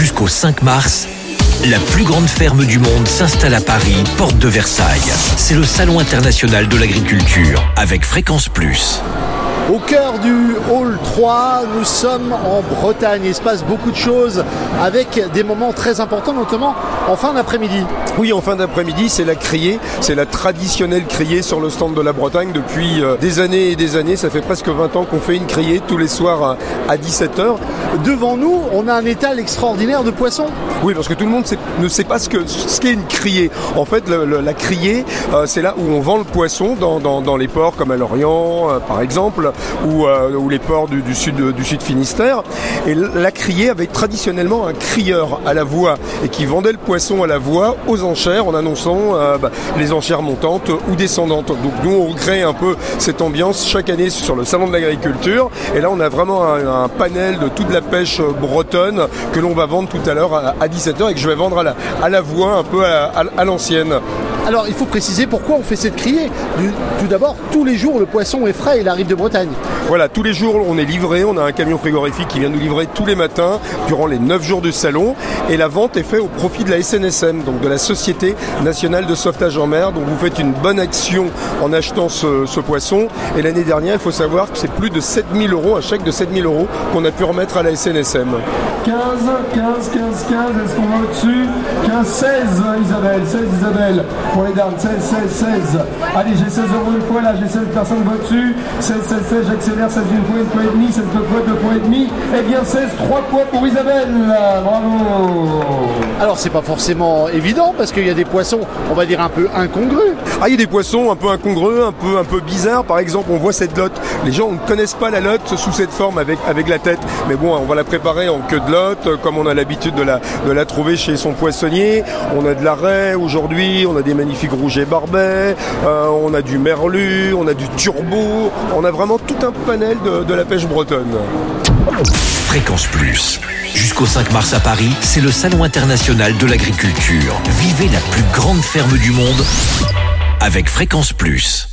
Jusqu'au 5 mars, la plus grande ferme du monde s'installe à Paris, porte de Versailles. C'est le Salon international de l'agriculture avec Fréquence Plus. Au cœur du Hall 3, nous sommes en Bretagne. Il se passe beaucoup de choses avec des moments très importants, notamment en fin d'après-midi. Oui, en fin d'après-midi, c'est la criée. C'est la traditionnelle criée sur le stand de la Bretagne depuis euh, des années et des années. Ça fait presque 20 ans qu'on fait une criée tous les soirs à 17h. Devant nous, on a un étal extraordinaire de poissons. Oui, parce que tout le monde ne sait pas ce qu'est ce qu'est une criée. En fait, la criée, euh, c'est là où on vend le poisson dans, les ports comme à Lorient, euh, par exemple, ou, les ports du, sud, du sud Finistère. Et la criée avait traditionnellement un crieur à la voix et qui vendait le poisson à la voix aux enchères en annonçant euh, bah, les enchères montantes ou descendantes. Donc nous on recrée un peu cette ambiance chaque année sur le salon de l'agriculture et là on a vraiment un, panel de toute la pêche bretonne que l'on va vendre tout à l'heure à, 17h et que je vais vendre à la, à la voix un peu à l'ancienne. Alors il faut préciser pourquoi on fait cette criée. Tout d'abord, tous les jours le poisson est frais, il arrive de Bretagne. Voilà, tous les jours on est livré, on a un camion frigorifique qui vient nous livrer tous les matins durant les 9 jours du salon et la vente est faite au profit de la SNSM, donc de la Société Nationale de Sauvetage en Mer. Donc vous faites une bonne action en achetant ce, poisson et l'année dernière il faut savoir que c'est plus de 7000 euros, un chèque de 7000 euros qu'on a pu remettre à la SNSM. 15, 15, 15, 15, est-ce qu'on va au-dessus? 15, 16 Isabelle, 16 Isabelle pour les dames, 16, 16, 16. Allez, j'ai 16 euros une fois là, j'ai 16 personnes au-dessus. 16, 16, 16, j'accélère, 16 une fois, une fois et demi, 16 deux fois, deux fois et demi. Eh bien 16, 3 points pour Isabelle. Bravo Alors c'est pas forcément évident parce qu'il y a des poissons, on va dire un peu incongrus. Ah, il y a des poissons un peu incongrus, un peu, un peu bizarres. Par exemple, on voit cette lotte. Les gens ne connaissent pas la lotte sous cette forme avec, avec la tête. Mais bon, on va la préparer en queue de lotte, comme on a l'habitude de la, de la trouver chez son poissonnier. On a de la raie aujourd'hui, on a des magnifiques rouget barbet, euh, on a du merlu, on a du turbo. On a vraiment tout un panel de, de la pêche bretonne. Fréquence Plus. Jusqu'au 5 mars à Paris, c'est le Salon international de l'agriculture. Vivez la plus grande ferme du monde avec Fréquence Plus.